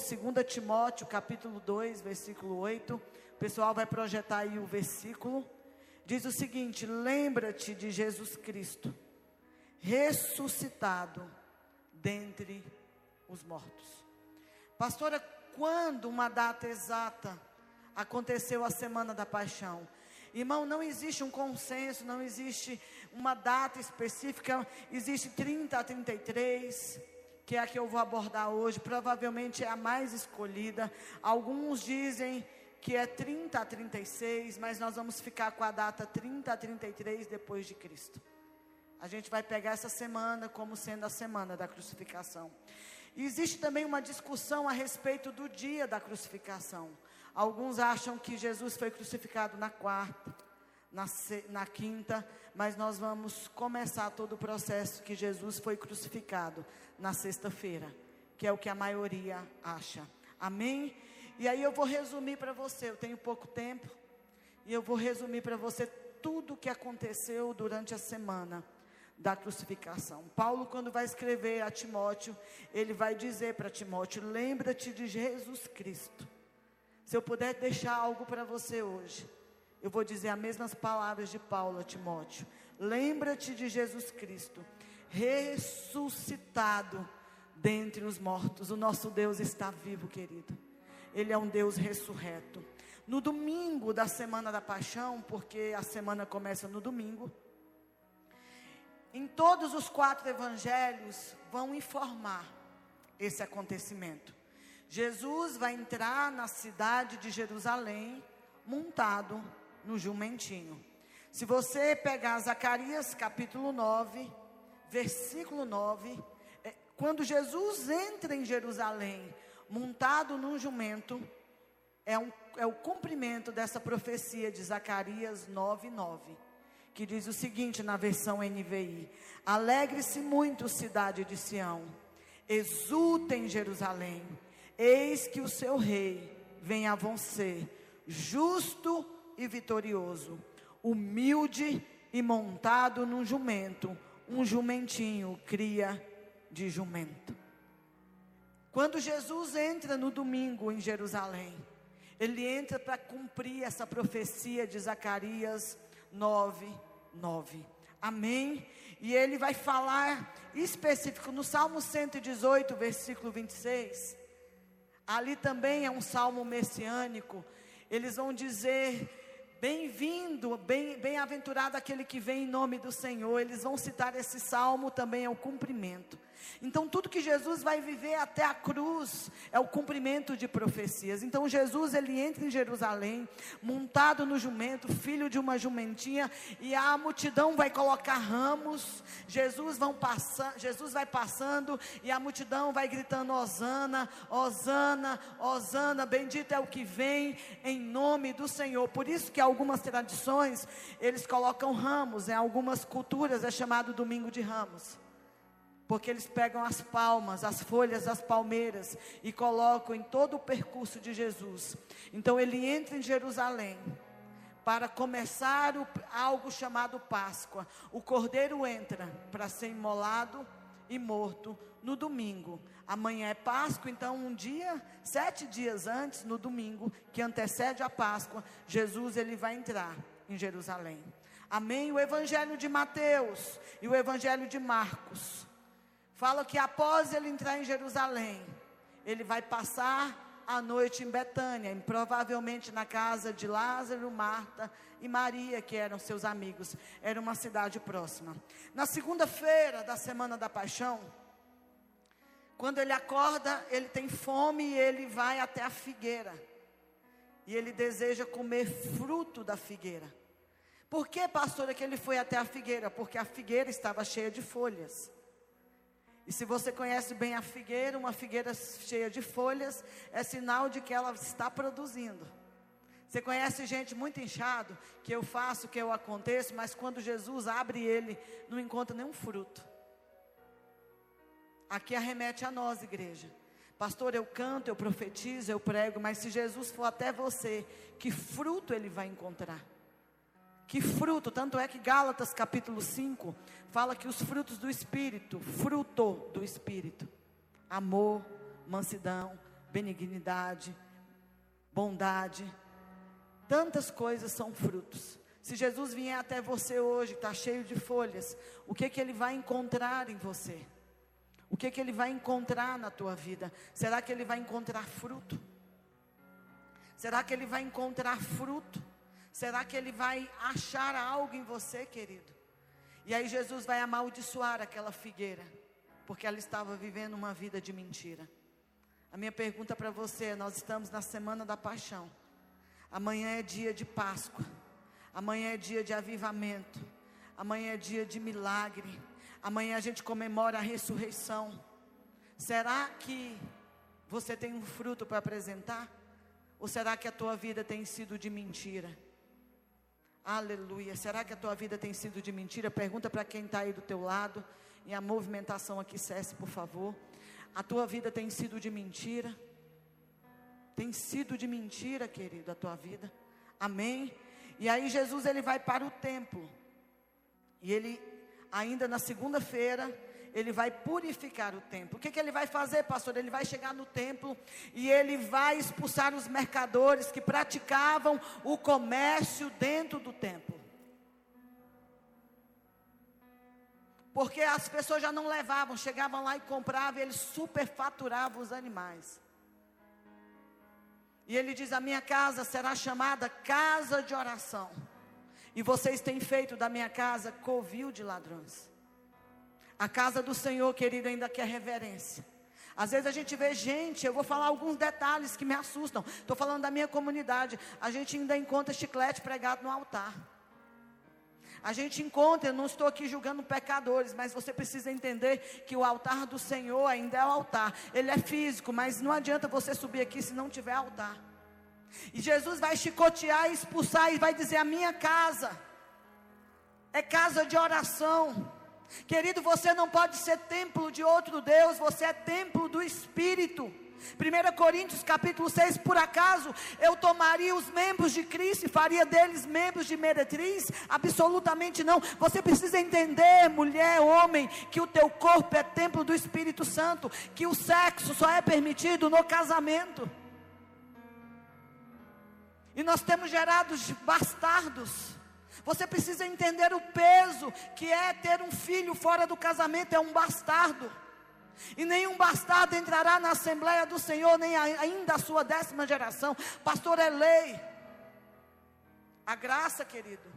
2 Timóteo, capítulo 2, versículo 8. O pessoal vai projetar aí o versículo. Diz o seguinte: Lembra-te de Jesus Cristo, ressuscitado dentre os mortos. Pastora, quando uma data exata aconteceu a semana da paixão? Irmão, não existe um consenso, não existe uma data específica, existe 30 a 33, que é a que eu vou abordar hoje, provavelmente é a mais escolhida. Alguns dizem que é 30 a 36, mas nós vamos ficar com a data 30 a 33 depois de Cristo. A gente vai pegar essa semana como sendo a semana da crucificação. E existe também uma discussão a respeito do dia da crucificação. Alguns acham que Jesus foi crucificado na quarta, na, na quinta, mas nós vamos começar todo o processo que Jesus foi crucificado na sexta-feira, que é o que a maioria acha. Amém? E aí eu vou resumir para você, eu tenho pouco tempo, e eu vou resumir para você tudo o que aconteceu durante a semana da crucificação. Paulo, quando vai escrever a Timóteo, ele vai dizer para Timóteo: lembra-te de Jesus Cristo. Se eu puder deixar algo para você hoje, eu vou dizer as mesmas palavras de Paulo a Timóteo: lembra-te de Jesus Cristo, ressuscitado dentre os mortos. O nosso Deus está vivo, querido. Ele é um Deus ressurreto. No domingo da semana da paixão, porque a semana começa no domingo, em todos os quatro evangelhos vão informar esse acontecimento. Jesus vai entrar na cidade de Jerusalém montado no jumentinho. Se você pegar Zacarias capítulo 9, versículo 9, é, quando Jesus entra em Jerusalém montado num jumento, é, um, é o cumprimento dessa profecia de Zacarias 9, 9 que diz o seguinte na versão NVI: Alegre-se muito, cidade de Sião, exulta em Jerusalém, eis que o seu rei vem a você, justo e vitorioso, humilde e montado num jumento, um jumentinho, cria de jumento. Quando Jesus entra no domingo em Jerusalém, ele entra para cumprir essa profecia de Zacarias 9, 9. Amém? E ele vai falar específico no Salmo 118, versículo 26. Ali também é um salmo messiânico. Eles vão dizer Bem-vindo, bem-aventurado bem aquele que vem em nome do Senhor. Eles vão citar esse salmo também é o cumprimento. Então, tudo que Jesus vai viver até a cruz é o cumprimento de profecias. Então, Jesus ele entra em Jerusalém, montado no jumento, filho de uma jumentinha, e a multidão vai colocar ramos. Jesus, vão Jesus vai passando e a multidão vai gritando: Hosana, Hosana, Hosana, bendito é o que vem em nome do Senhor. Por isso que algumas tradições eles colocam ramos, em algumas culturas é chamado domingo de ramos. Porque eles pegam as palmas, as folhas das palmeiras e colocam em todo o percurso de Jesus. Então ele entra em Jerusalém para começar o, algo chamado Páscoa. O cordeiro entra para ser imolado e morto no domingo. Amanhã é Páscoa, então um dia, sete dias antes, no domingo, que antecede a Páscoa, Jesus ele vai entrar em Jerusalém. Amém? O Evangelho de Mateus e o Evangelho de Marcos fala que após ele entrar em Jerusalém, ele vai passar a noite em Betânia, provavelmente na casa de Lázaro, Marta e Maria, que eram seus amigos. Era uma cidade próxima. Na segunda-feira da semana da paixão, quando ele acorda, ele tem fome e ele vai até a figueira. E ele deseja comer fruto da figueira. Por que, pastora, que ele foi até a figueira? Porque a figueira estava cheia de folhas. E se você conhece bem a figueira, uma figueira cheia de folhas, é sinal de que ela está produzindo. Você conhece gente muito inchado, que eu faço, que eu aconteço, mas quando Jesus abre ele, não encontra nenhum fruto. Aqui arremete a nós, igreja. Pastor, eu canto, eu profetizo, eu prego, mas se Jesus for até você, que fruto ele vai encontrar? Que fruto, tanto é que Gálatas capítulo 5 fala que os frutos do Espírito, fruto do Espírito, amor, mansidão, benignidade, bondade. Tantas coisas são frutos. Se Jesus vier até você hoje, está cheio de folhas, o que que ele vai encontrar em você? O que que ele vai encontrar na tua vida? Será que ele vai encontrar fruto? Será que ele vai encontrar fruto? Será que ele vai achar algo em você, querido? E aí Jesus vai amaldiçoar aquela figueira, porque ela estava vivendo uma vida de mentira. A minha pergunta para você, é, nós estamos na semana da paixão. Amanhã é dia de Páscoa. Amanhã é dia de avivamento. Amanhã é dia de milagre. Amanhã a gente comemora a ressurreição. Será que você tem um fruto para apresentar? Ou será que a tua vida tem sido de mentira? Aleluia. Será que a tua vida tem sido de mentira? Pergunta para quem está aí do teu lado. E a movimentação aqui cesse, por favor. A tua vida tem sido de mentira? Tem sido de mentira, querido, a tua vida? Amém? E aí Jesus ele vai para o templo. E ele ainda na segunda-feira ele vai purificar o templo. O que, que ele vai fazer, pastor? Ele vai chegar no templo e ele vai expulsar os mercadores que praticavam o comércio dentro do templo. Porque as pessoas já não levavam, chegavam lá e compravam, e eles superfaturavam os animais. E ele diz: A minha casa será chamada casa de oração. E vocês têm feito da minha casa covil de ladrões. A casa do Senhor, querido, ainda quer reverência. Às vezes a gente vê gente, eu vou falar alguns detalhes que me assustam. Estou falando da minha comunidade. A gente ainda encontra chiclete pregado no altar. A gente encontra, eu não estou aqui julgando pecadores, mas você precisa entender que o altar do Senhor ainda é o altar. Ele é físico, mas não adianta você subir aqui se não tiver altar. E Jesus vai chicotear, expulsar e vai dizer: A minha casa é casa de oração. Querido, você não pode ser templo de outro Deus, você é templo do Espírito. 1 Coríntios capítulo 6, por acaso eu tomaria os membros de Cristo e faria deles membros de meretriz? Absolutamente não. Você precisa entender, mulher, homem, que o teu corpo é templo do Espírito Santo, que o sexo só é permitido no casamento. E nós temos gerado bastardos. Você precisa entender o peso que é ter um filho fora do casamento, é um bastardo. E nenhum bastardo entrará na Assembleia do Senhor, nem ainda a sua décima geração. Pastor, é lei. A graça, querido,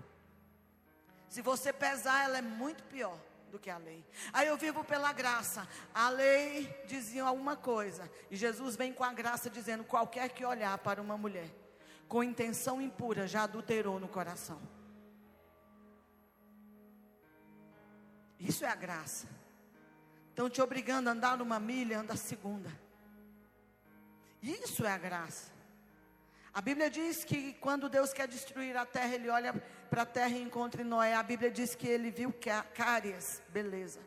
se você pesar, ela é muito pior do que a lei. Aí eu vivo pela graça. A lei dizia alguma coisa, e Jesus vem com a graça dizendo: qualquer que olhar para uma mulher com intenção impura já adulterou no coração. Isso é a graça. Estão te obrigando a andar numa milha, anda a segunda. Isso é a graça. A Bíblia diz que quando Deus quer destruir a terra, Ele olha para a terra e encontra Noé. A Bíblia diz que ele viu cárias, beleza.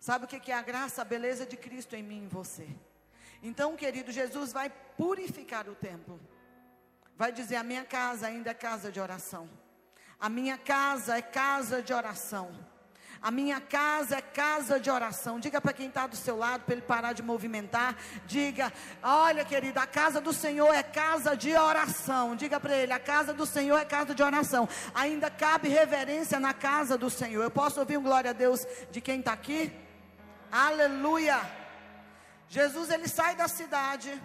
Sabe o que é a graça? A beleza de Cristo em mim e em você. Então, querido, Jesus vai purificar o templo. Vai dizer: A minha casa ainda é casa de oração. A minha casa é casa de oração. A minha casa é casa de oração. Diga para quem está do seu lado, para ele parar de movimentar. Diga: Olha, querida, a casa do Senhor é casa de oração. Diga para ele: A casa do Senhor é casa de oração. Ainda cabe reverência na casa do Senhor. Eu posso ouvir um glória a Deus de quem está aqui? Aleluia. Jesus ele sai da cidade.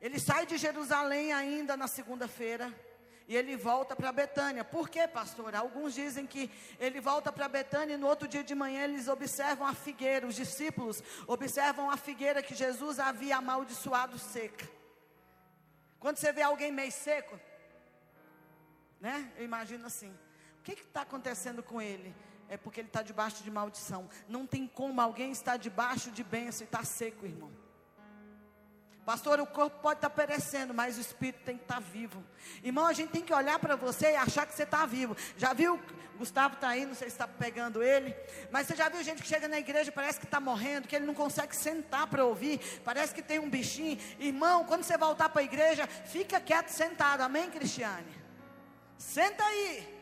Ele sai de Jerusalém ainda na segunda-feira e ele volta para Betânia. Por quê, pastor? Alguns dizem que ele volta para Betânia e no outro dia de manhã eles observam a figueira, os discípulos observam a figueira que Jesus havia amaldiçoado seca. Quando você vê alguém meio seco, né? Eu imagino assim: o que está acontecendo com ele? É porque ele está debaixo de maldição. Não tem como alguém estar debaixo de bênção e estar tá seco, irmão. Pastor, o corpo pode estar perecendo, mas o espírito tem que estar vivo. Irmão, a gente tem que olhar para você e achar que você está vivo. Já viu? Gustavo está aí, não sei se está pegando ele. Mas você já viu gente que chega na igreja parece que está morrendo, que ele não consegue sentar para ouvir. Parece que tem um bichinho. Irmão, quando você voltar para a igreja, fica quieto sentado. Amém, Cristiane? Senta aí.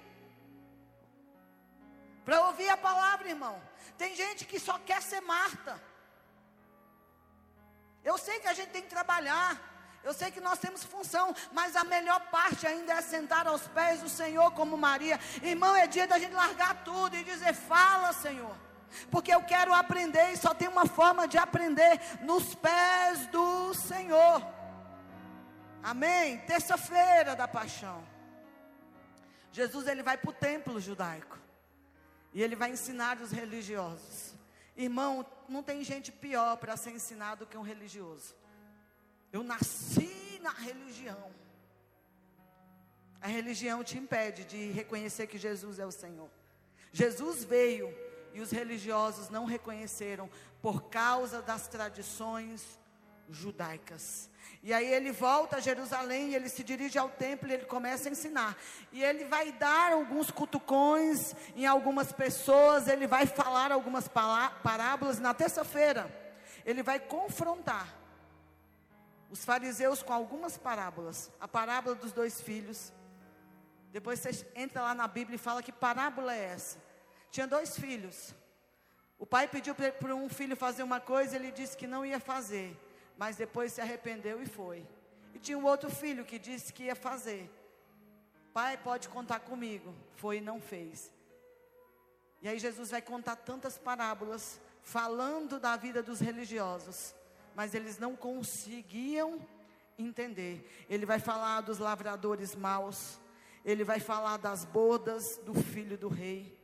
Para ouvir a palavra, irmão. Tem gente que só quer ser Marta. Eu sei que a gente tem que trabalhar. Eu sei que nós temos função, mas a melhor parte ainda é sentar aos pés do Senhor como Maria. Irmão, é dia da gente largar tudo e dizer: Fala, Senhor. Porque eu quero aprender e só tem uma forma de aprender nos pés do Senhor. Amém? Terça-feira da paixão. Jesus ele vai para o templo judaico. E ele vai ensinar os religiosos. Irmão, não tem gente pior para ser ensinado que um religioso. Eu nasci na religião. A religião te impede de reconhecer que Jesus é o Senhor. Jesus veio e os religiosos não reconheceram por causa das tradições judaicas. E aí ele volta a Jerusalém, ele se dirige ao templo e ele começa a ensinar. E ele vai dar alguns cutucões em algumas pessoas, ele vai falar algumas parábolas. Na terça-feira, ele vai confrontar os fariseus com algumas parábolas. A parábola dos dois filhos. Depois você entra lá na Bíblia e fala que parábola é essa. Tinha dois filhos. O pai pediu para um filho fazer uma coisa, ele disse que não ia fazer, mas depois se arrependeu e foi. E tinha um outro filho que disse que ia fazer. Pai, pode contar comigo. Foi e não fez. E aí Jesus vai contar tantas parábolas falando da vida dos religiosos, mas eles não conseguiam entender. Ele vai falar dos lavradores maus, ele vai falar das bodas do filho do rei.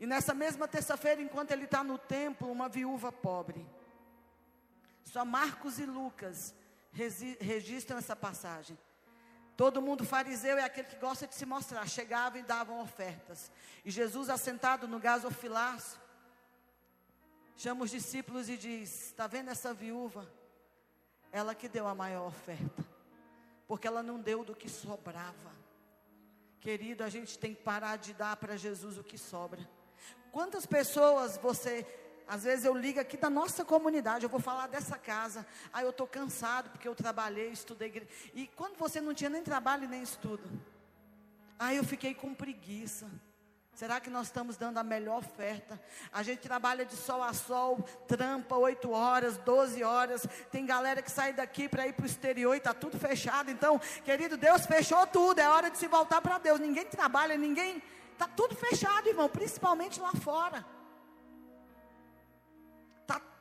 E nessa mesma terça-feira, enquanto ele está no templo, uma viúva pobre. Só Marcos e Lucas registram essa passagem. Todo mundo fariseu é aquele que gosta de se mostrar. Chegava e davam ofertas. E Jesus, assentado no gasofilaço, chama os discípulos e diz: Está vendo essa viúva? Ela que deu a maior oferta. Porque ela não deu do que sobrava. Querido, a gente tem que parar de dar para Jesus o que sobra. Quantas pessoas você, às vezes eu ligo aqui da nossa comunidade, eu vou falar dessa casa, ah, eu estou cansado porque eu trabalhei, estudei, e quando você não tinha nem trabalho nem estudo, ah, eu fiquei com preguiça. Será que nós estamos dando a melhor oferta? A gente trabalha de sol a sol, trampa 8 horas, 12 horas. Tem galera que sai daqui para ir para o exterior e está tudo fechado. Então, querido, Deus fechou tudo. É hora de se voltar para Deus. Ninguém trabalha, ninguém Está tudo fechado, irmão, principalmente lá fora.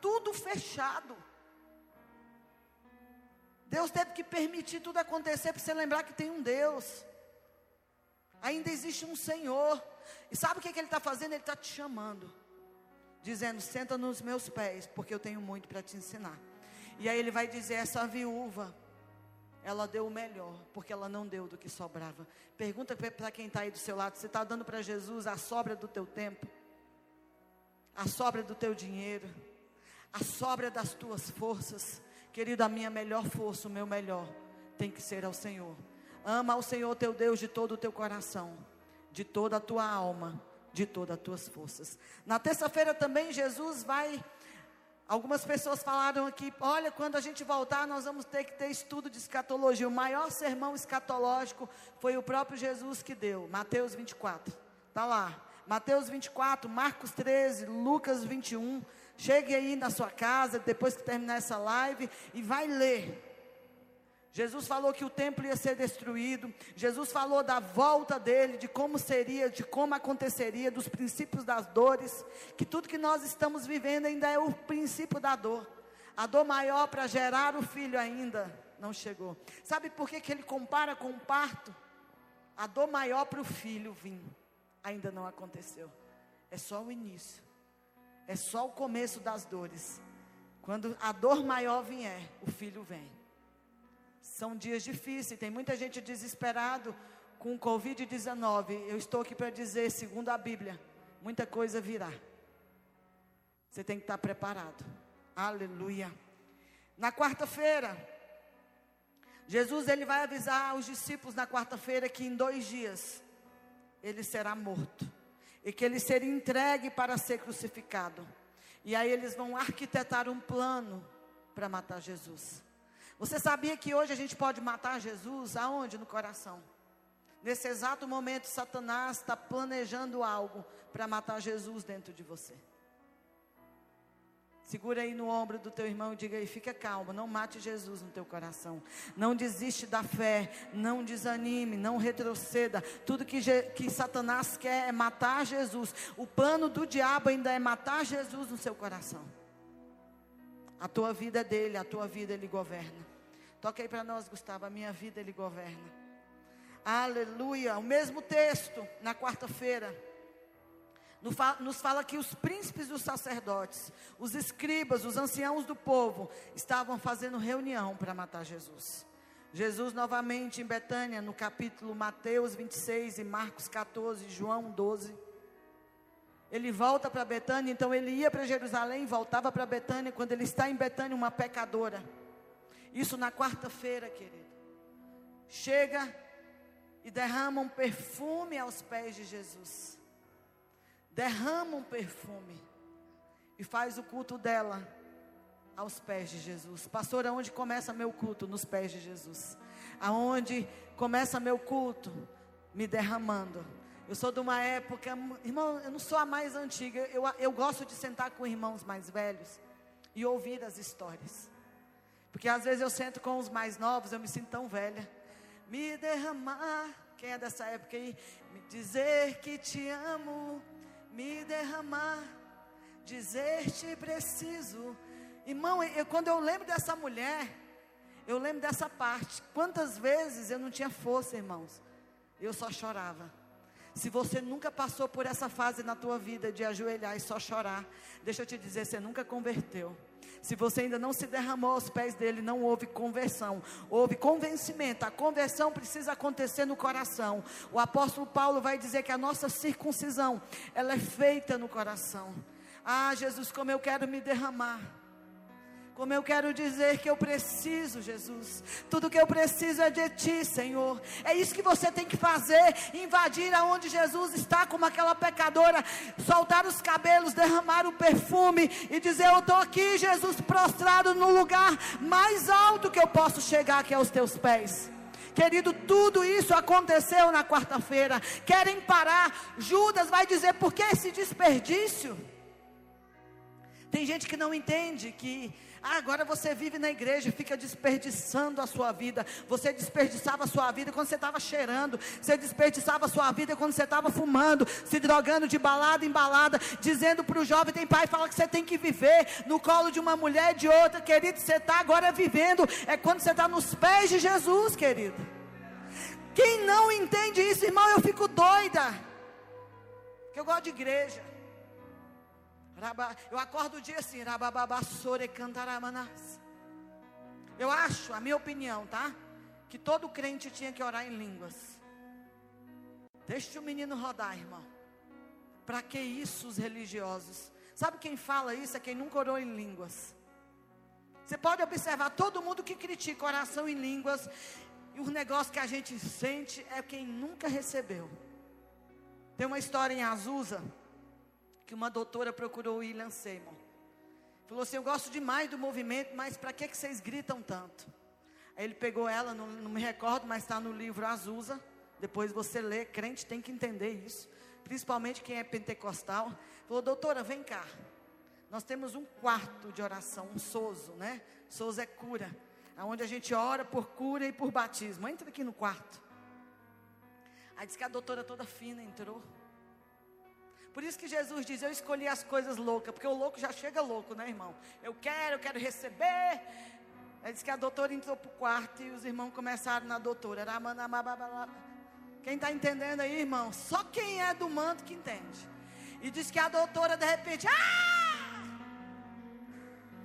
Tudo fechado. Deus teve que permitir tudo acontecer para você lembrar que tem um Deus. Ainda existe um Senhor. E sabe o que, que Ele está fazendo? Ele está te chamando. Dizendo: senta nos meus pés, porque eu tenho muito para te ensinar. E aí Ele vai dizer: essa viúva ela deu o melhor, porque ela não deu do que sobrava. Pergunta para quem está aí do seu lado: você está dando para Jesus a sobra do teu tempo, a sobra do teu dinheiro, a sobra das tuas forças? Querido, a minha melhor força, o meu melhor, tem que ser ao Senhor. Ama ao Senhor teu Deus de todo o teu coração, de toda a tua alma, de todas as tuas forças. Na terça-feira também Jesus vai Algumas pessoas falaram aqui: olha, quando a gente voltar, nós vamos ter que ter estudo de escatologia. O maior sermão escatológico foi o próprio Jesus que deu, Mateus 24. Está lá. Mateus 24, Marcos 13, Lucas 21. Chegue aí na sua casa, depois que terminar essa live, e vai ler. Jesus falou que o templo ia ser destruído. Jesus falou da volta dele, de como seria, de como aconteceria, dos princípios das dores. Que tudo que nós estamos vivendo ainda é o princípio da dor. A dor maior para gerar o filho ainda não chegou. Sabe por que, que ele compara com o parto? A dor maior para o filho vir ainda não aconteceu. É só o início. É só o começo das dores. Quando a dor maior vier, o filho vem. São dias difíceis, tem muita gente desesperado com o Covid-19. Eu estou aqui para dizer, segundo a Bíblia, muita coisa virá. Você tem que estar preparado. Aleluia. Na quarta-feira, Jesus ele vai avisar os discípulos na quarta-feira que em dois dias ele será morto e que ele será entregue para ser crucificado. E aí eles vão arquitetar um plano para matar Jesus. Você sabia que hoje a gente pode matar Jesus aonde? No coração. Nesse exato momento, Satanás está planejando algo para matar Jesus dentro de você. Segura aí no ombro do teu irmão e diga aí, fica calmo, não mate Jesus no teu coração. Não desiste da fé, não desanime, não retroceda. Tudo que, que Satanás quer é matar Jesus. O plano do diabo ainda é matar Jesus no seu coração. A tua vida é dele, a tua vida ele governa. Toca aí para nós, Gustavo, a minha vida ele governa. Aleluia. O mesmo texto na quarta-feira nos fala que os príncipes dos sacerdotes, os escribas, os anciãos do povo, estavam fazendo reunião para matar Jesus. Jesus novamente em Betânia, no capítulo Mateus 26 e Marcos 14, João 12. Ele volta para Betânia, então ele ia para Jerusalém, voltava para Betânia, quando ele está em Betânia, uma pecadora. Isso na quarta-feira, querido. Chega e derrama um perfume aos pés de Jesus derrama um perfume e faz o culto dela aos pés de Jesus. Pastor, aonde começa meu culto? Nos pés de Jesus. Aonde começa meu culto? Me derramando. Eu sou de uma época, irmão, eu não sou a mais antiga. Eu, eu gosto de sentar com irmãos mais velhos e ouvir as histórias. Porque às vezes eu sento com os mais novos, eu me sinto tão velha. Me derramar, quem é dessa época aí? Me dizer que te amo me derramar, dizer-te preciso. Irmão, eu, quando eu lembro dessa mulher, eu lembro dessa parte. Quantas vezes eu não tinha força, irmãos? Eu só chorava. Se você nunca passou por essa fase na tua vida de ajoelhar e só chorar, deixa eu te dizer, você nunca converteu. Se você ainda não se derramou aos pés dele, não houve conversão, houve convencimento. A conversão precisa acontecer no coração. O apóstolo Paulo vai dizer que a nossa circuncisão, ela é feita no coração. Ah, Jesus, como eu quero me derramar. Como eu quero dizer que eu preciso, Jesus. Tudo que eu preciso é de Ti, Senhor. É isso que você tem que fazer: invadir aonde Jesus está, como aquela pecadora, soltar os cabelos, derramar o perfume e dizer: Eu estou aqui, Jesus, prostrado no lugar mais alto que eu posso chegar, que é aos Teus pés. Querido, tudo isso aconteceu na quarta-feira. Querem parar. Judas vai dizer: por que esse desperdício? Tem gente que não entende que ah, agora você vive na igreja e fica desperdiçando a sua vida. Você desperdiçava a sua vida quando você estava cheirando. Você desperdiçava a sua vida quando você estava fumando, se drogando de balada em balada, dizendo para o jovem, tem pai, fala que você tem que viver no colo de uma mulher e de outra, querido. Você está agora vivendo. É quando você está nos pés de Jesus, querido. Quem não entende isso, irmão, eu fico doida. Que eu gosto de igreja. Eu acordo o dia assim, Eu acho, a minha opinião, tá? Que todo crente tinha que orar em línguas. Deixa o menino rodar, irmão. Para que isso os religiosos? Sabe quem fala isso? É quem nunca orou em línguas. Você pode observar todo mundo que critica oração em línguas. E o negócio que a gente sente é quem nunca recebeu. Tem uma história em Azusa que uma doutora procurou o William Seymour. Falou assim: Eu gosto demais do movimento, mas para que, que vocês gritam tanto? Aí ele pegou ela, não, não me recordo, mas está no livro Azusa. Depois você lê, crente tem que entender isso. Principalmente quem é pentecostal. Falou, doutora, vem cá. Nós temos um quarto de oração, um sozo, né? Sozo é cura. Onde a gente ora por cura e por batismo. Entra aqui no quarto. Aí disse que a doutora toda fina entrou. Por isso que Jesus diz: Eu escolhi as coisas loucas, porque o louco já chega louco, né, irmão? Eu quero, eu quero receber. Aí diz que a doutora entrou para o quarto e os irmãos começaram na doutora. Quem está entendendo aí, irmão? Só quem é do manto que entende. E diz que a doutora, de repente, ah!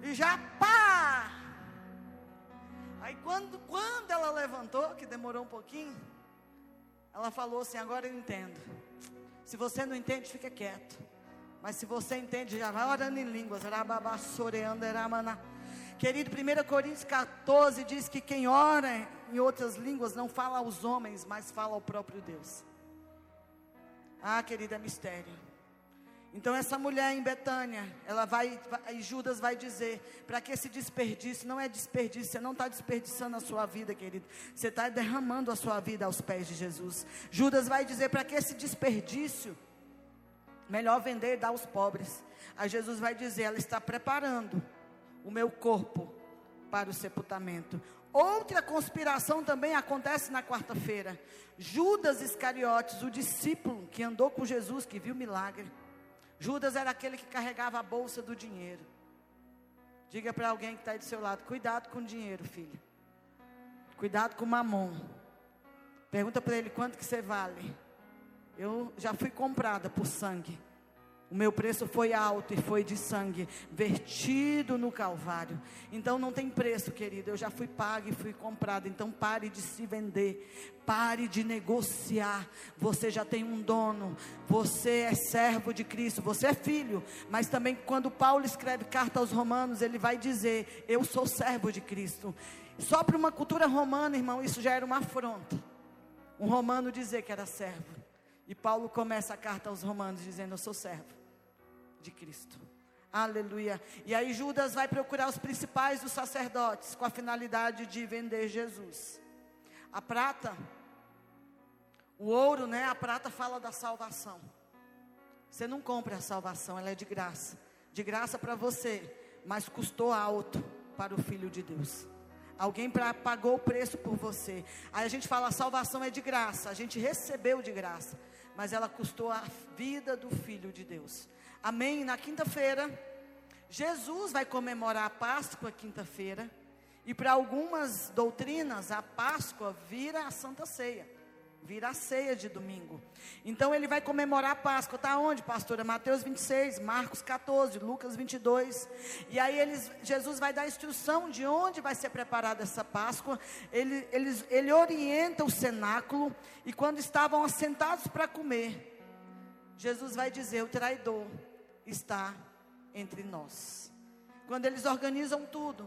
E já pá! Aí quando, quando ela levantou, que demorou um pouquinho, ela falou assim: Agora eu entendo. Se você não entende, fica quieto. Mas se você entende, já vai orando em línguas. Querido, 1 Coríntios 14 diz que quem ora em outras línguas não fala aos homens, mas fala ao próprio Deus. Ah, querida, é mistério. Então essa mulher em Betânia, ela vai, vai Judas vai dizer, para que esse desperdício, não é desperdício, você não está desperdiçando a sua vida, querido, você está derramando a sua vida aos pés de Jesus. Judas vai dizer, para que esse desperdício, Melhor vender e dar aos pobres. Aí Jesus vai dizer: ela está preparando o meu corpo para o sepultamento. Outra conspiração também acontece na quarta-feira. Judas Iscariotes, o discípulo que andou com Jesus, que viu milagre. Judas era aquele que carregava a bolsa do dinheiro. Diga para alguém que está aí do seu lado: cuidado com o dinheiro, filho. Cuidado com o mamon. Pergunta para ele quanto que você vale. Eu já fui comprada por sangue. O meu preço foi alto e foi de sangue, vertido no Calvário. Então não tem preço, querido. Eu já fui paga e fui comprada. Então pare de se vender, pare de negociar. Você já tem um dono, você é servo de Cristo, você é filho. Mas também quando Paulo escreve carta aos Romanos, ele vai dizer: Eu sou servo de Cristo. Só para uma cultura romana, irmão, isso já era uma afronta. Um romano dizer que era servo. E Paulo começa a carta aos Romanos dizendo: Eu sou servo de Cristo. Aleluia. E aí Judas vai procurar os principais dos sacerdotes com a finalidade de vender Jesus. A prata, o ouro, né? A prata fala da salvação. Você não compra a salvação, ela é de graça. De graça para você, mas custou alto para o filho de Deus. Alguém pra, pagou o preço por você. Aí a gente fala, a salvação é de graça, a gente recebeu de graça, mas ela custou a vida do filho de Deus. Amém? Na quinta-feira, Jesus vai comemorar a Páscoa quinta-feira. E para algumas doutrinas, a Páscoa vira a Santa Ceia. Vira a ceia de domingo. Então ele vai comemorar a Páscoa. Está onde, pastora? Mateus 26, Marcos 14, Lucas 22. E aí eles, Jesus vai dar instrução de onde vai ser preparada essa Páscoa. Ele, eles, ele orienta o cenáculo. E quando estavam assentados para comer, Jesus vai dizer: o traidor está entre nós. Quando eles organizam tudo,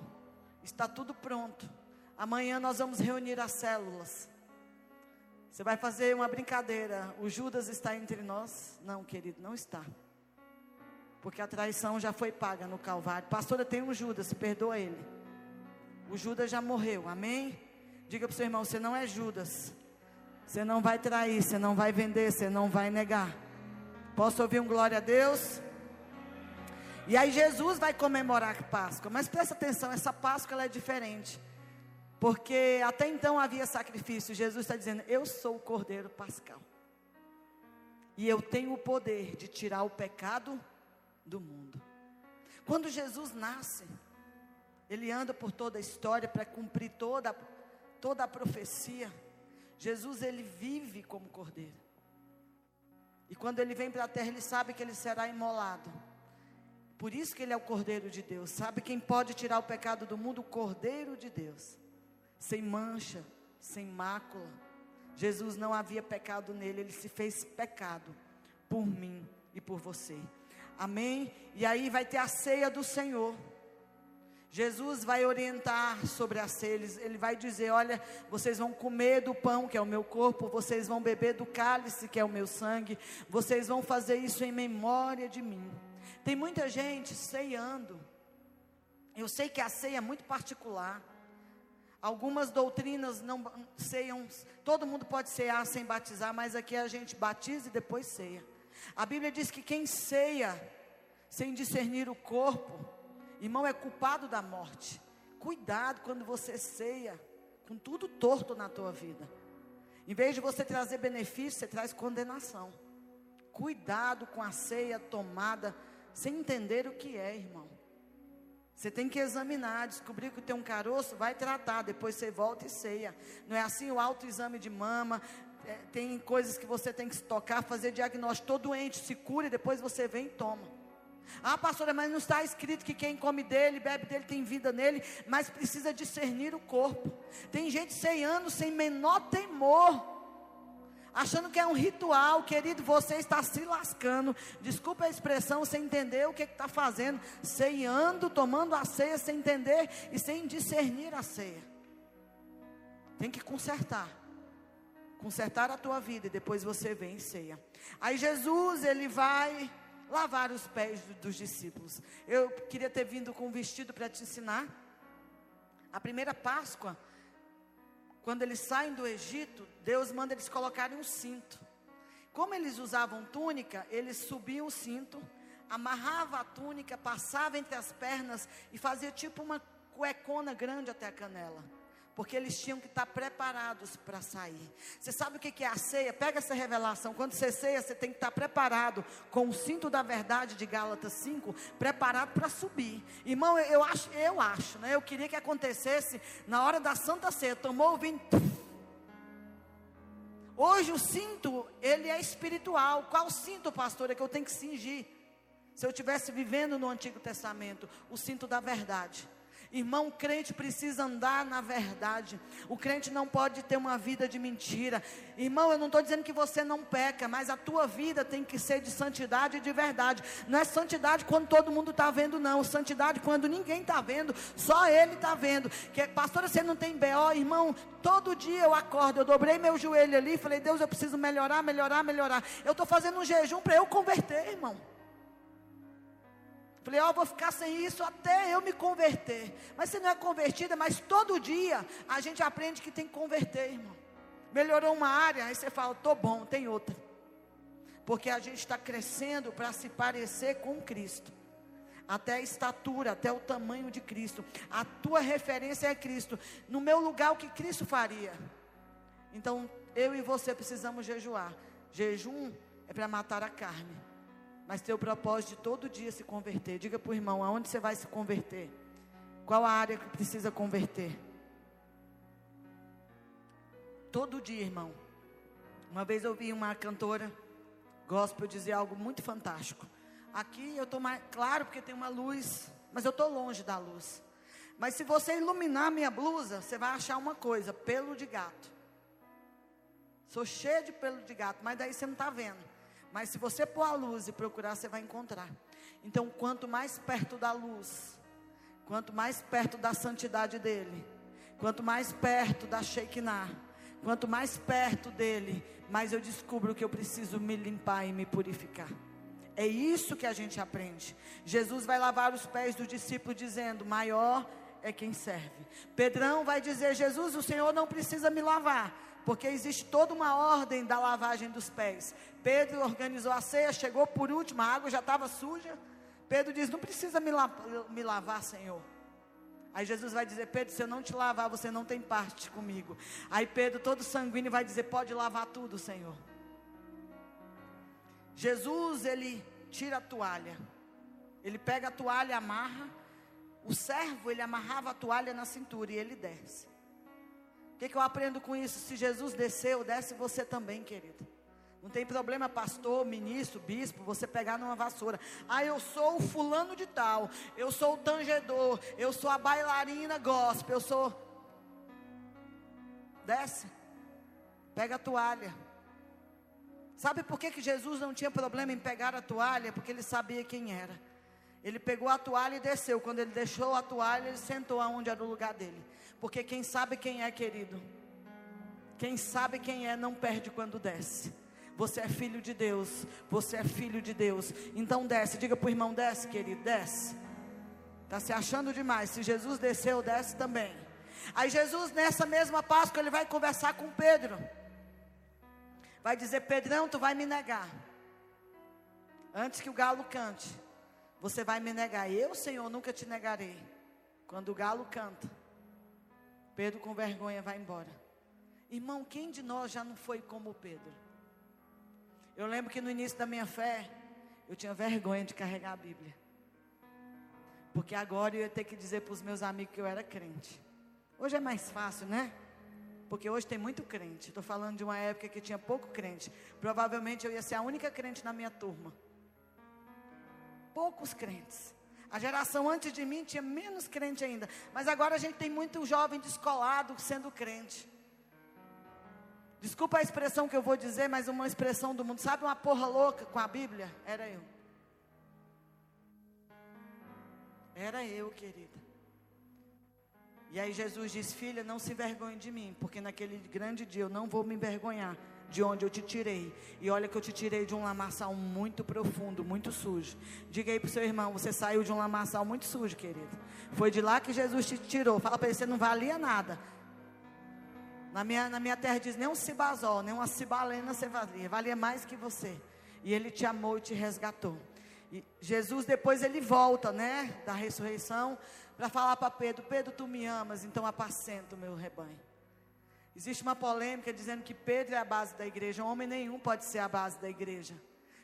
está tudo pronto. Amanhã nós vamos reunir as células. Você vai fazer uma brincadeira. O Judas está entre nós? Não, querido, não está. Porque a traição já foi paga no Calvário. Pastora, tem um Judas, perdoa ele. O Judas já morreu, amém? Diga para o seu irmão: você não é Judas. Você não vai trair, você não vai vender, você não vai negar. Posso ouvir um glória a Deus? E aí Jesus vai comemorar a Páscoa, mas presta atenção, essa Páscoa ela é diferente. Porque até então havia sacrifício. Jesus está dizendo: Eu sou o Cordeiro Pascal. E eu tenho o poder de tirar o pecado do mundo. Quando Jesus nasce, ele anda por toda a história para cumprir toda, toda a profecia. Jesus ele vive como cordeiro. E quando ele vem para a terra, ele sabe que ele será imolado. Por isso que ele é o Cordeiro de Deus. Sabe quem pode tirar o pecado do mundo? O Cordeiro de Deus. Sem mancha, sem mácula. Jesus não havia pecado nele, ele se fez pecado por mim e por você. Amém? E aí vai ter a ceia do Senhor. Jesus vai orientar sobre a ceia, ele vai dizer: Olha, vocês vão comer do pão, que é o meu corpo, vocês vão beber do cálice, que é o meu sangue, vocês vão fazer isso em memória de mim. Tem muita gente ceiando, eu sei que a ceia é muito particular. Algumas doutrinas não ceiam, todo mundo pode cear sem batizar, mas aqui a gente batiza e depois ceia. A Bíblia diz que quem ceia sem discernir o corpo, Irmão, é culpado da morte. Cuidado quando você ceia com tudo torto na tua vida. Em vez de você trazer benefício, você traz condenação. Cuidado com a ceia tomada sem entender o que é, irmão. Você tem que examinar, descobrir que tem um caroço, vai tratar, depois você volta e ceia. Não é assim o autoexame de mama, é, tem coisas que você tem que se tocar, fazer diagnóstico. Todo doente se cura e depois você vem e toma. Ah, pastora, mas não está escrito que quem come dele, bebe dele, tem vida nele, mas precisa discernir o corpo. Tem gente ceiando sem menor temor, achando que é um ritual, querido, você está se lascando. Desculpa a expressão, sem entender o que está fazendo, ceiando, tomando a ceia sem entender e sem discernir a ceia. Tem que consertar. Consertar a tua vida e depois você vem e ceia. Aí Jesus, ele vai lavar os pés dos discípulos. Eu queria ter vindo com um vestido para te ensinar. A primeira Páscoa, quando eles saem do Egito, Deus manda eles colocarem um cinto. Como eles usavam túnica, eles subiam o cinto, amarrava a túnica, passava entre as pernas e fazia tipo uma cuecona grande até a canela. Porque eles tinham que estar preparados para sair. Você sabe o que é a ceia? Pega essa revelação. Quando você ceia, você tem que estar preparado com o cinto da verdade de Gálatas 5, preparado para subir. Irmão, eu, acho, eu acho, né? Eu queria que acontecesse na hora da Santa Ceia. Tomou o vinho. Hoje o cinto, ele é espiritual. Qual cinto, pastor? É que eu tenho que cingir. Se eu estivesse vivendo no Antigo Testamento, o cinto da verdade. Irmão, o crente precisa andar na verdade. O crente não pode ter uma vida de mentira. Irmão, eu não estou dizendo que você não peca, mas a tua vida tem que ser de santidade e de verdade. Não é santidade quando todo mundo está vendo, não. Santidade quando ninguém está vendo, só ele está vendo. Que, pastora, você não tem BO, irmão. Todo dia eu acordo, eu dobrei meu joelho ali e falei, Deus, eu preciso melhorar, melhorar, melhorar. Eu estou fazendo um jejum para eu converter, irmão. Falei, ó, oh, vou ficar sem isso até eu me converter. Mas você não é convertida, mas todo dia a gente aprende que tem que converter, irmão. Melhorou uma área, aí você fala, tô bom, tem outra. Porque a gente está crescendo para se parecer com Cristo. Até a estatura, até o tamanho de Cristo. A tua referência é Cristo. No meu lugar, o que Cristo faria? Então, eu e você precisamos jejuar. Jejum é para matar a carne mas ter o propósito de todo dia se converter. Diga para o irmão, aonde você vai se converter? Qual a área que precisa converter? Todo dia, irmão. Uma vez eu vi uma cantora gospel dizer algo muito fantástico. Aqui eu estou mais claro porque tem uma luz, mas eu estou longe da luz. Mas se você iluminar minha blusa, você vai achar uma coisa: pelo de gato. Sou cheio de pelo de gato, mas daí você não está vendo. Mas se você pôr a luz e procurar, você vai encontrar. Então, quanto mais perto da luz, quanto mais perto da santidade dele, quanto mais perto da Shekinah, quanto mais perto dele, mais eu descubro que eu preciso me limpar e me purificar. É isso que a gente aprende. Jesus vai lavar os pés do discípulo dizendo: "Maior é quem serve". Pedrão vai dizer: "Jesus, o Senhor não precisa me lavar, porque existe toda uma ordem da lavagem dos pés. Pedro organizou a ceia, chegou por último, a água já estava suja. Pedro diz: Não precisa me, la me lavar, Senhor. Aí Jesus vai dizer: Pedro, se eu não te lavar, você não tem parte comigo. Aí Pedro, todo sanguíneo, vai dizer: Pode lavar tudo, Senhor. Jesus, ele tira a toalha. Ele pega a toalha, amarra. O servo, ele amarrava a toalha na cintura e ele desce que, que eu aprendo com isso? Se Jesus desceu, desce você também, querido. Não tem problema, pastor, ministro, bispo, você pegar numa vassoura. Ah, eu sou o fulano de tal, eu sou o tangedor, eu sou a bailarina gospel, eu sou. Desce, pega a toalha. Sabe por que, que Jesus não tinha problema em pegar a toalha? Porque ele sabia quem era. Ele pegou a toalha e desceu. Quando ele deixou a toalha, ele sentou aonde era o lugar dele. Porque quem sabe quem é, querido, quem sabe quem é, não perde quando desce. Você é filho de Deus, você é filho de Deus. Então desce, diga para o irmão: desce, querido, desce. Está se achando demais. Se Jesus desceu, desce também. Aí Jesus, nessa mesma Páscoa, ele vai conversar com Pedro. Vai dizer: Pedrão, tu vai me negar. Antes que o galo cante, você vai me negar. Eu, Senhor, nunca te negarei. Quando o galo canta, Pedro com vergonha vai embora. Irmão, quem de nós já não foi como Pedro? Eu lembro que no início da minha fé, eu tinha vergonha de carregar a Bíblia. Porque agora eu ia ter que dizer para os meus amigos que eu era crente. Hoje é mais fácil, né? Porque hoje tem muito crente. Estou falando de uma época que tinha pouco crente. Provavelmente eu ia ser a única crente na minha turma. Poucos crentes. A geração antes de mim tinha menos crente ainda. Mas agora a gente tem muito jovem descolado sendo crente. Desculpa a expressão que eu vou dizer, mas uma expressão do mundo. Sabe uma porra louca com a Bíblia? Era eu. Era eu, querida. E aí Jesus diz: Filha, não se envergonhe de mim, porque naquele grande dia eu não vou me envergonhar de onde eu te tirei. E olha que eu te tirei de um lamaçal muito profundo, muito sujo. Diga aí para o seu irmão: você saiu de um lamaçal muito sujo, querido. Foi de lá que Jesus te tirou. Fala para ele: você não valia nada. Na minha, na minha terra diz: nem um cibazol, nem uma cibalena você valia, valia mais que você. E Ele te amou e te resgatou. E Jesus depois ele volta, né, da ressurreição, para falar para Pedro: Pedro, tu me amas, então apacenta o meu rebanho. Existe uma polêmica dizendo que Pedro é a base da igreja. Homem nenhum pode ser a base da igreja.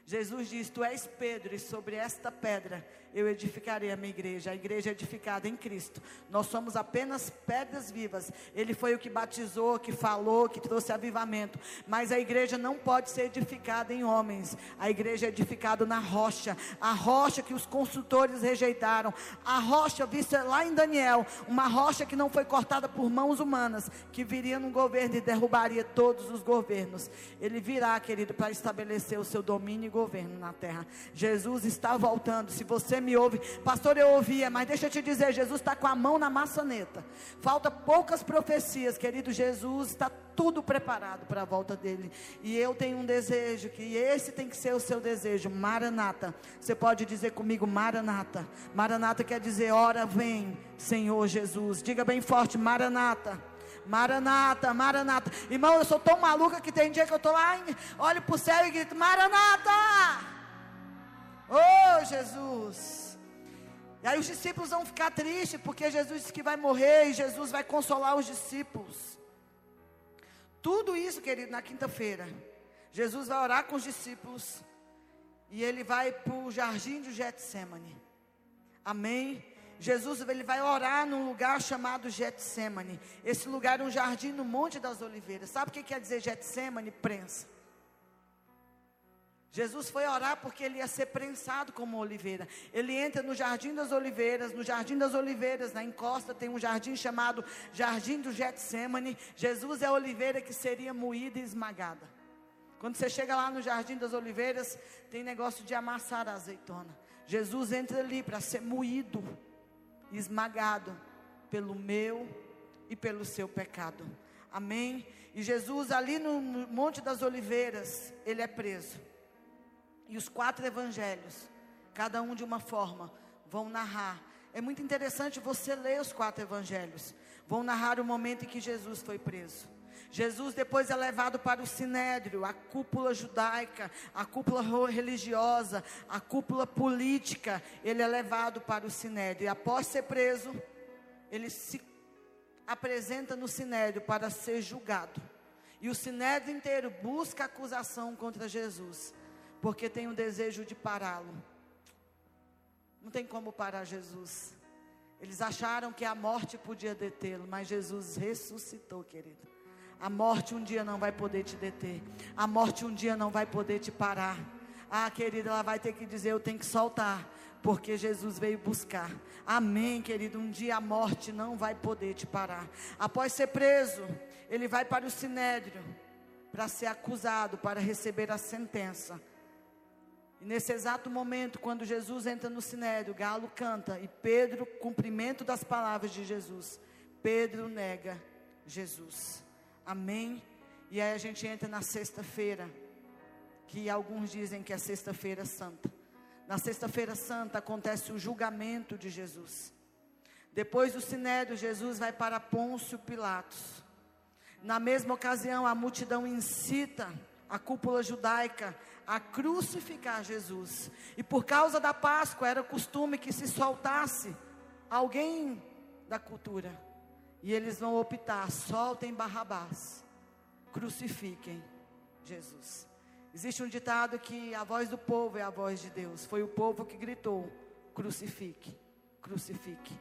Jesus diz: Tu és Pedro, e sobre esta pedra eu edificarei a minha igreja. A igreja é edificada em Cristo. Nós somos apenas pedras vivas. Ele foi o que batizou, que falou, que trouxe avivamento. Mas a igreja não pode ser edificada em homens. A igreja é edificada na rocha. A rocha que os consultores rejeitaram. A rocha vista lá em Daniel. Uma rocha que não foi cortada por mãos humanas. Que viria no governo e derrubaria todos os governos. Ele virá, querido, para estabelecer o seu domínio e governo na terra. Jesus está voltando. Se você me ouve, pastor, eu ouvia, mas deixa eu te dizer: Jesus está com a mão na maçaneta. Falta poucas profecias, querido. Jesus está tudo preparado para a volta dele. E eu tenho um desejo, que esse tem que ser o seu desejo, Maranata. Você pode dizer comigo, Maranata. Maranata quer dizer, ora vem, Senhor Jesus. Diga bem forte, Maranata. Maranata, Maranata. Irmão, eu sou tão maluca que tem dia que eu estou lá, olho para o céu e grito: Maranata! Oh, Jesus! E aí os discípulos vão ficar tristes, porque Jesus disse que vai morrer e Jesus vai consolar os discípulos. Tudo isso, querido, na quinta-feira. Jesus vai orar com os discípulos. E ele vai para o jardim do Getsemane. Amém? Jesus ele vai orar num lugar chamado Getsemane. Esse lugar é um jardim no Monte das Oliveiras. Sabe o que quer dizer Getsemane? Prensa. Jesus foi orar porque ele ia ser prensado como oliveira. Ele entra no Jardim das Oliveiras, no Jardim das Oliveiras, na encosta tem um jardim chamado Jardim do Getsemane. Jesus é a oliveira que seria moída e esmagada. Quando você chega lá no Jardim das Oliveiras, tem negócio de amassar a azeitona. Jesus entra ali para ser moído esmagado pelo meu e pelo seu pecado. Amém? E Jesus, ali no, Monte das Oliveiras, ele é preso. E os quatro evangelhos, cada um de uma forma, vão narrar. É muito interessante você ler os quatro evangelhos. Vão narrar o momento em que Jesus foi preso. Jesus depois é levado para o sinédrio, a cúpula judaica, a cúpula religiosa, a cúpula política. Ele é levado para o sinédrio. E após ser preso, ele se apresenta no sinédrio para ser julgado. E o sinédrio inteiro busca acusação contra Jesus, porque tem o desejo de pará-lo. Não tem como parar Jesus. Eles acharam que a morte podia detê-lo, mas Jesus ressuscitou, querido. A morte um dia não vai poder te deter. A morte um dia não vai poder te parar. Ah, querida, ela vai ter que dizer: Eu tenho que soltar, porque Jesus veio buscar. Amém, querido. Um dia a morte não vai poder te parar. Após ser preso, ele vai para o sinédrio para ser acusado, para receber a sentença. E nesse exato momento, quando Jesus entra no sinédrio, galo canta e Pedro, cumprimento das palavras de Jesus, Pedro nega Jesus. Amém? E aí a gente entra na sexta-feira, que alguns dizem que é sexta-feira santa. Na sexta-feira santa acontece o julgamento de Jesus. Depois do sinédrio, Jesus vai para Pôncio Pilatos. Na mesma ocasião, a multidão incita a cúpula judaica a crucificar Jesus. E por causa da Páscoa, era costume que se soltasse alguém da cultura. E eles vão optar: soltem Barrabás, crucifiquem Jesus. Existe um ditado que a voz do povo é a voz de Deus. Foi o povo que gritou: crucifique, crucifique.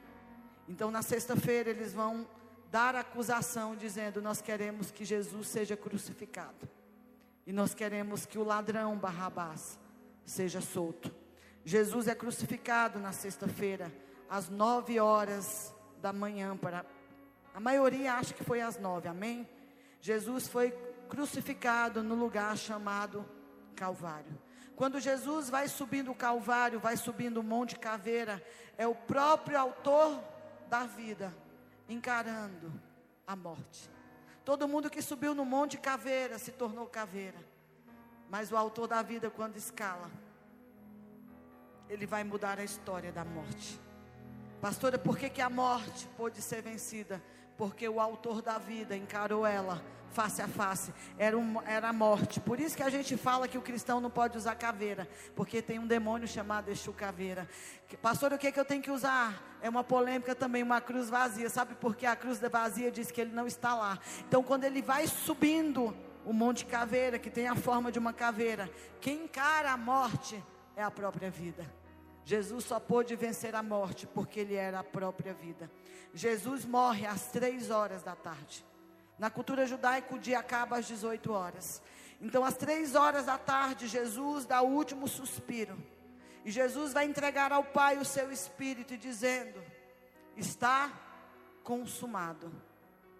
Então, na sexta-feira, eles vão dar acusação, dizendo: Nós queremos que Jesus seja crucificado. E nós queremos que o ladrão Barrabás seja solto. Jesus é crucificado na sexta-feira, às nove horas da manhã, para, a maioria acha que foi às nove, amém? Jesus foi crucificado no lugar chamado Calvário. Quando Jesus vai subindo o Calvário, vai subindo o Monte Caveira, é o próprio autor da vida encarando a morte. Todo mundo que subiu no Monte Caveira se tornou caveira. Mas o autor da vida, quando escala, ele vai mudar a história da morte. Pastora, por que, que a morte pôde ser vencida? Porque o autor da vida encarou ela face a face, era, um, era a morte. Por isso que a gente fala que o cristão não pode usar caveira, porque tem um demônio chamado Exu Caveira. Pastor, o que, que eu tenho que usar? É uma polêmica também, uma cruz vazia. Sabe por que a cruz vazia diz que ele não está lá? Então, quando ele vai subindo o Monte Caveira, que tem a forma de uma caveira, quem encara a morte é a própria vida. Jesus só pôde vencer a morte porque ele era a própria vida. Jesus morre às três horas da tarde. Na cultura judaica, o dia acaba às 18 horas. Então, às três horas da tarde, Jesus dá o último suspiro. E Jesus vai entregar ao Pai o seu espírito, dizendo: Está consumado.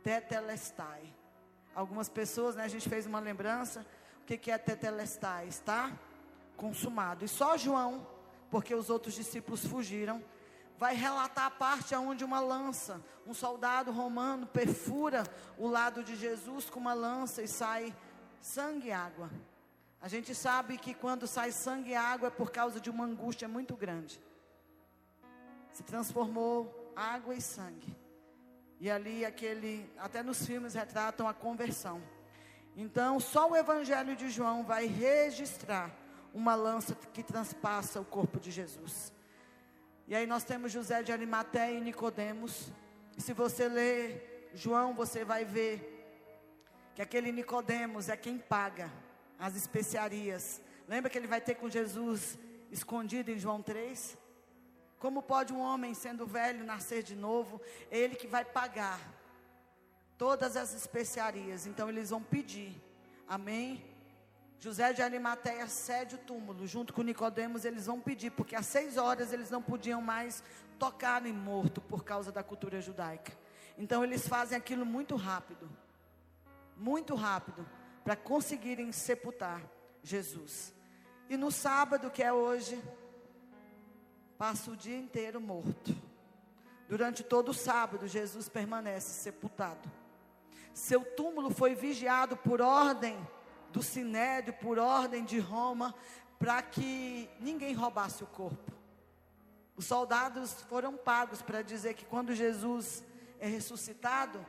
Tetelestai. Algumas pessoas, né, a gente fez uma lembrança. O que, que é tetelestai? Está consumado. E só João, porque os outros discípulos fugiram, vai relatar a parte onde uma lança, um soldado romano perfura o lado de Jesus com uma lança e sai sangue e água. A gente sabe que quando sai sangue e água é por causa de uma angústia muito grande. Se transformou água e sangue. E ali aquele, até nos filmes retratam a conversão. Então, só o evangelho de João vai registrar uma lança que transpassa o corpo de Jesus. E aí nós temos José de Arimateia e Nicodemos. Se você ler João, você vai ver que aquele Nicodemos é quem paga as especiarias. Lembra que ele vai ter com Jesus escondido em João 3? Como pode um homem sendo velho nascer de novo? Ele que vai pagar todas as especiarias. Então eles vão pedir. Amém? José de Arimateia cede o túmulo, junto com Nicodemos, eles vão pedir, porque às seis horas eles não podiam mais tocar em morto por causa da cultura judaica. Então eles fazem aquilo muito rápido, muito rápido, para conseguirem sepultar Jesus. E no sábado, que é hoje, passa o dia inteiro morto. Durante todo o sábado, Jesus permanece sepultado. Seu túmulo foi vigiado por ordem do Sinédrio por ordem de Roma para que ninguém roubasse o corpo. Os soldados foram pagos para dizer que quando Jesus é ressuscitado,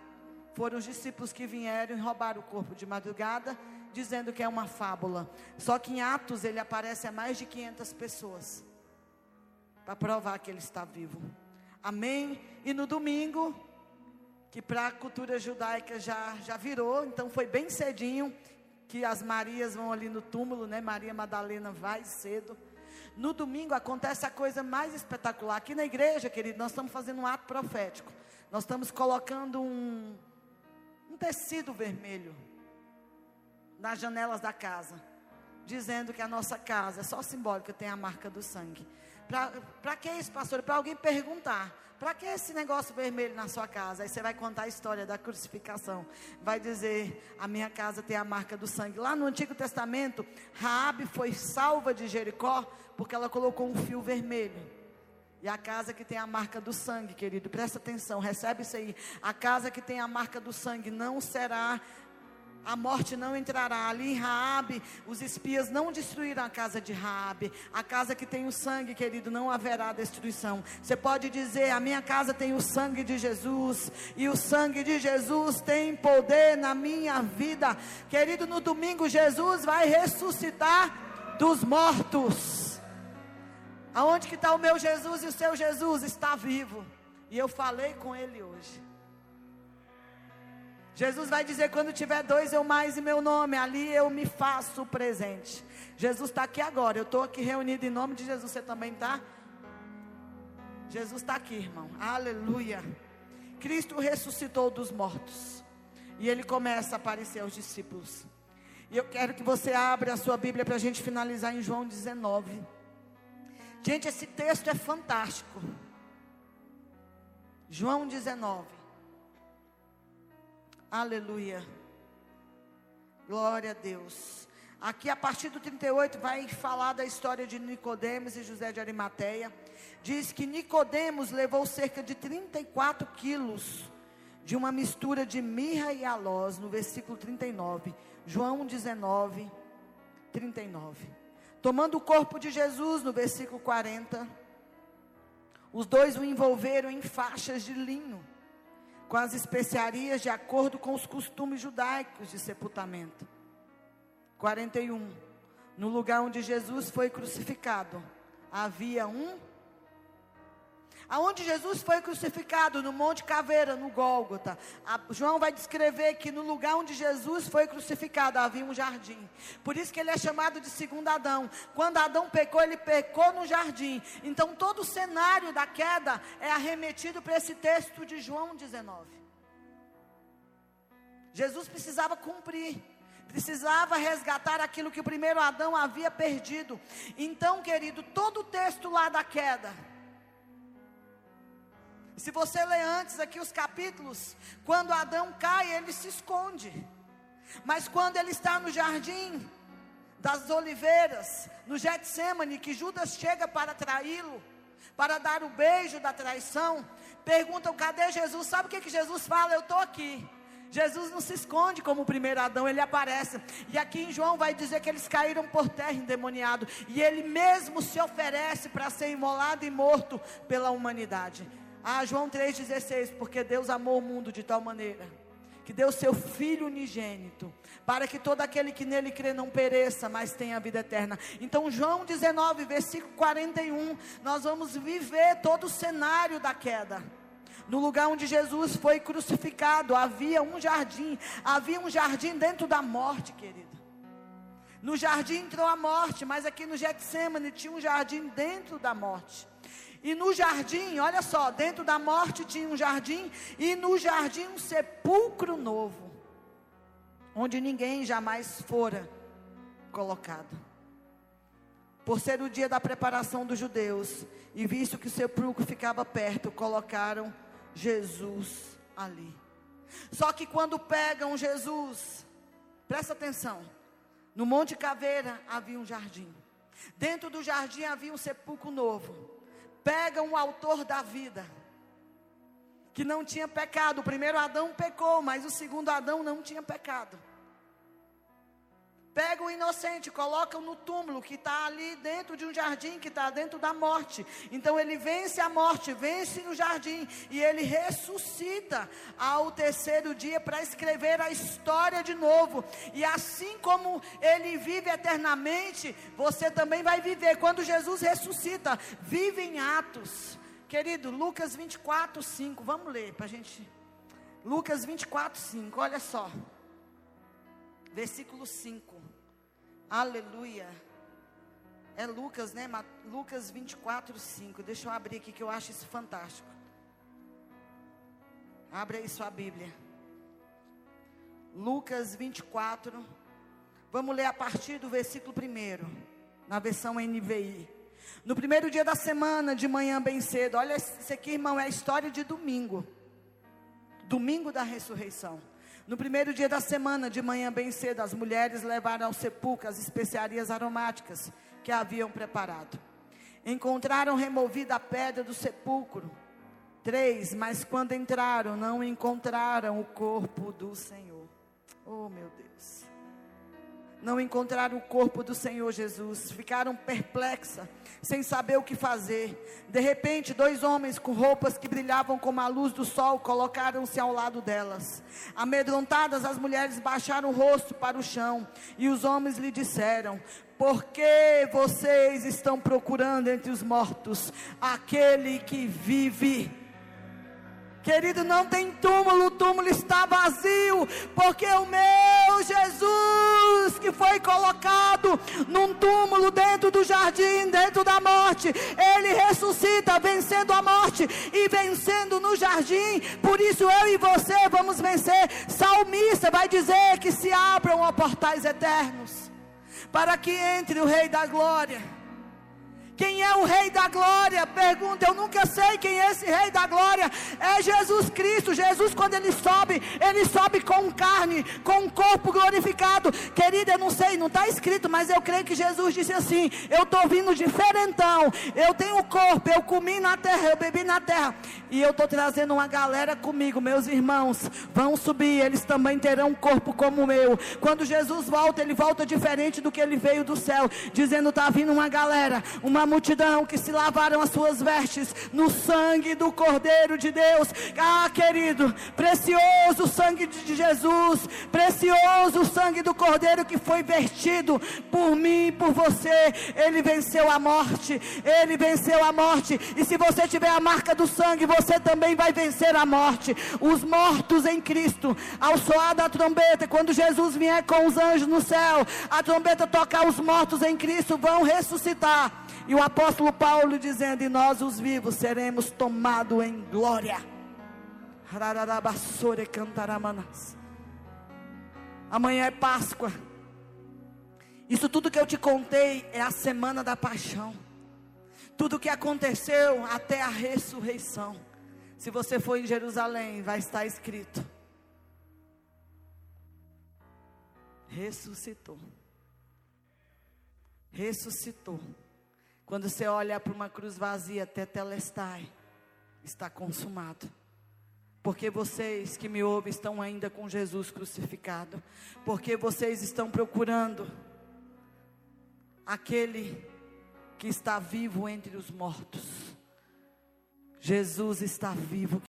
foram os discípulos que vieram e roubaram o corpo de madrugada, dizendo que é uma fábula. Só que em Atos ele aparece a mais de 500 pessoas para provar que ele está vivo. Amém? E no domingo, que para a cultura judaica já, já virou, então foi bem cedinho, que as Marias vão ali no túmulo, né? Maria Madalena vai cedo. No domingo acontece a coisa mais espetacular. Aqui na igreja, querido, nós estamos fazendo um ato profético. Nós estamos colocando um, um tecido vermelho nas janelas da casa, dizendo que a nossa casa é só simbólica, tem a marca do sangue. Para que isso, pastor? Para alguém perguntar. Para que esse negócio vermelho na sua casa? Aí você vai contar a história da crucificação. Vai dizer: a minha casa tem a marca do sangue. Lá no Antigo Testamento, Raabe foi salva de Jericó porque ela colocou um fio vermelho. E a casa que tem a marca do sangue, querido, presta atenção, recebe isso aí. A casa que tem a marca do sangue não será a morte não entrará. Ali em Raabe, os espias não destruíram a casa de Raabe. A casa que tem o sangue, querido, não haverá destruição. Você pode dizer: "A minha casa tem o sangue de Jesus, e o sangue de Jesus tem poder na minha vida". Querido, no domingo Jesus vai ressuscitar dos mortos. Aonde que está o meu Jesus e o seu Jesus está vivo? E eu falei com ele hoje. Jesus vai dizer: quando tiver dois ou mais em meu nome, ali eu me faço presente. Jesus está aqui agora. Eu estou aqui reunido em nome de Jesus. Você também está? Jesus está aqui, irmão. Aleluia. Cristo ressuscitou dos mortos. E ele começa a aparecer aos discípulos. E eu quero que você abra a sua Bíblia para a gente finalizar em João 19. Gente, esse texto é fantástico. João 19. Aleluia. Glória a Deus. Aqui a partir do 38 vai falar da história de Nicodemos e José de Arimateia. Diz que Nicodemos levou cerca de 34 quilos de uma mistura de mirra e aloz, no versículo 39. João 19, 39. Tomando o corpo de Jesus, no versículo 40. Os dois o envolveram em faixas de linho com as especiarias de acordo com os costumes judaicos de sepultamento. 41. No lugar onde Jesus foi crucificado, havia um Aonde Jesus foi crucificado, no Monte Caveira, no Gólgota. A, João vai descrever que no lugar onde Jesus foi crucificado havia um jardim. Por isso que ele é chamado de segundo Adão. Quando Adão pecou, ele pecou no jardim. Então todo o cenário da queda é arremetido para esse texto de João 19. Jesus precisava cumprir precisava resgatar aquilo que o primeiro Adão havia perdido. Então, querido, todo o texto lá da queda, se você ler antes aqui os capítulos, quando Adão cai, ele se esconde. Mas quando ele está no jardim das oliveiras, no Getsemane, que Judas chega para traí-lo, para dar o beijo da traição, perguntam: cadê Jesus? Sabe o que, que Jesus fala? Eu estou aqui. Jesus não se esconde como o primeiro Adão, ele aparece. E aqui em João vai dizer que eles caíram por terra endemoniado. E ele mesmo se oferece para ser imolado e morto pela humanidade. Ah, João 3,16, porque Deus amou o mundo de tal maneira, que deu seu Filho unigênito, para que todo aquele que nele crê não pereça, mas tenha a vida eterna. Então, João 19, versículo 41, nós vamos viver todo o cenário da queda. No lugar onde Jesus foi crucificado, havia um jardim, havia um jardim dentro da morte, querido. No jardim entrou a morte, mas aqui no Getsemane tinha um jardim dentro da morte. E no jardim, olha só, dentro da morte tinha um jardim, e no jardim um sepulcro novo, onde ninguém jamais fora colocado. Por ser o dia da preparação dos judeus, e visto que o sepulcro ficava perto, colocaram Jesus ali. Só que quando pegam Jesus, presta atenção, no Monte Caveira havia um jardim. Dentro do jardim havia um sepulcro novo pega um autor da vida, que não tinha pecado. O primeiro Adão pecou, mas o segundo Adão não tinha pecado. Pega o inocente, coloca no túmulo que está ali dentro de um jardim, que está dentro da morte. Então ele vence a morte, vence no jardim e ele ressuscita ao terceiro dia para escrever a história de novo. E assim como ele vive eternamente, você também vai viver. Quando Jesus ressuscita, vive em Atos. Querido, Lucas 24, 5. Vamos ler para a gente. Lucas 24, 5. Olha só. Versículo 5. Aleluia. É Lucas, né? Lucas 24, 5. Deixa eu abrir aqui que eu acho isso fantástico. Abre aí sua Bíblia. Lucas 24. Vamos ler a partir do versículo 1, na versão NVI. No primeiro dia da semana, de manhã bem cedo. Olha isso aqui, irmão, é a história de domingo. Domingo da ressurreição. No primeiro dia da semana, de manhã bem cedo, as mulheres levaram ao sepulcro as especiarias aromáticas que haviam preparado. Encontraram removida a pedra do sepulcro. Três, mas quando entraram, não encontraram o corpo do Senhor. Oh, meu Deus não encontraram o corpo do Senhor Jesus, ficaram perplexas, sem saber o que fazer. De repente, dois homens com roupas que brilhavam como a luz do sol colocaram-se ao lado delas. Amedrontadas, as mulheres baixaram o rosto para o chão e os homens lhe disseram: Por que vocês estão procurando entre os mortos aquele que vive? Querido, não tem túmulo, o túmulo está vazio, porque o meu Jesus, que foi colocado num túmulo dentro do jardim, dentro da morte, ele ressuscita, vencendo a morte e vencendo no jardim. Por isso eu e você vamos vencer. Salmista vai dizer que se abram ó portais eternos, para que entre o Rei da Glória. Quem é o Rei da Glória? Pergunta, eu nunca sei quem é esse Rei da Glória. É Jesus Cristo. Jesus, quando ele sobe, ele sobe com carne, com um corpo glorificado. Querida, eu não sei, não está escrito, mas eu creio que Jesus disse assim: Eu estou vindo diferentão. Eu tenho corpo, eu comi na terra, eu bebi na terra. E eu estou trazendo uma galera comigo, meus irmãos. Vão subir, eles também terão um corpo como o meu. Quando Jesus volta, ele volta diferente do que ele veio do céu, dizendo: Está vindo uma galera, uma multidão que se lavaram as suas vestes no sangue do Cordeiro de Deus. Ah, querido, precioso sangue de Jesus, precioso sangue do Cordeiro que foi vertido por mim, por você. Ele venceu a morte, ele venceu a morte. E se você tiver a marca do sangue, você também vai vencer a morte. Os mortos em Cristo, ao soar da trombeta, quando Jesus vier com os anjos no céu, a trombeta tocar os mortos em Cristo vão ressuscitar. E o apóstolo Paulo dizendo: E nós, os vivos, seremos tomados em glória. Amanhã é Páscoa. Isso tudo que eu te contei é a semana da paixão. Tudo que aconteceu até a ressurreição. Se você for em Jerusalém, vai estar escrito: ressuscitou. Ressuscitou. Quando você olha para uma cruz vazia, tetelestai, está consumado. Porque vocês que me ouvem estão ainda com Jesus crucificado. Porque vocês estão procurando aquele que está vivo entre os mortos. Jesus está vivo.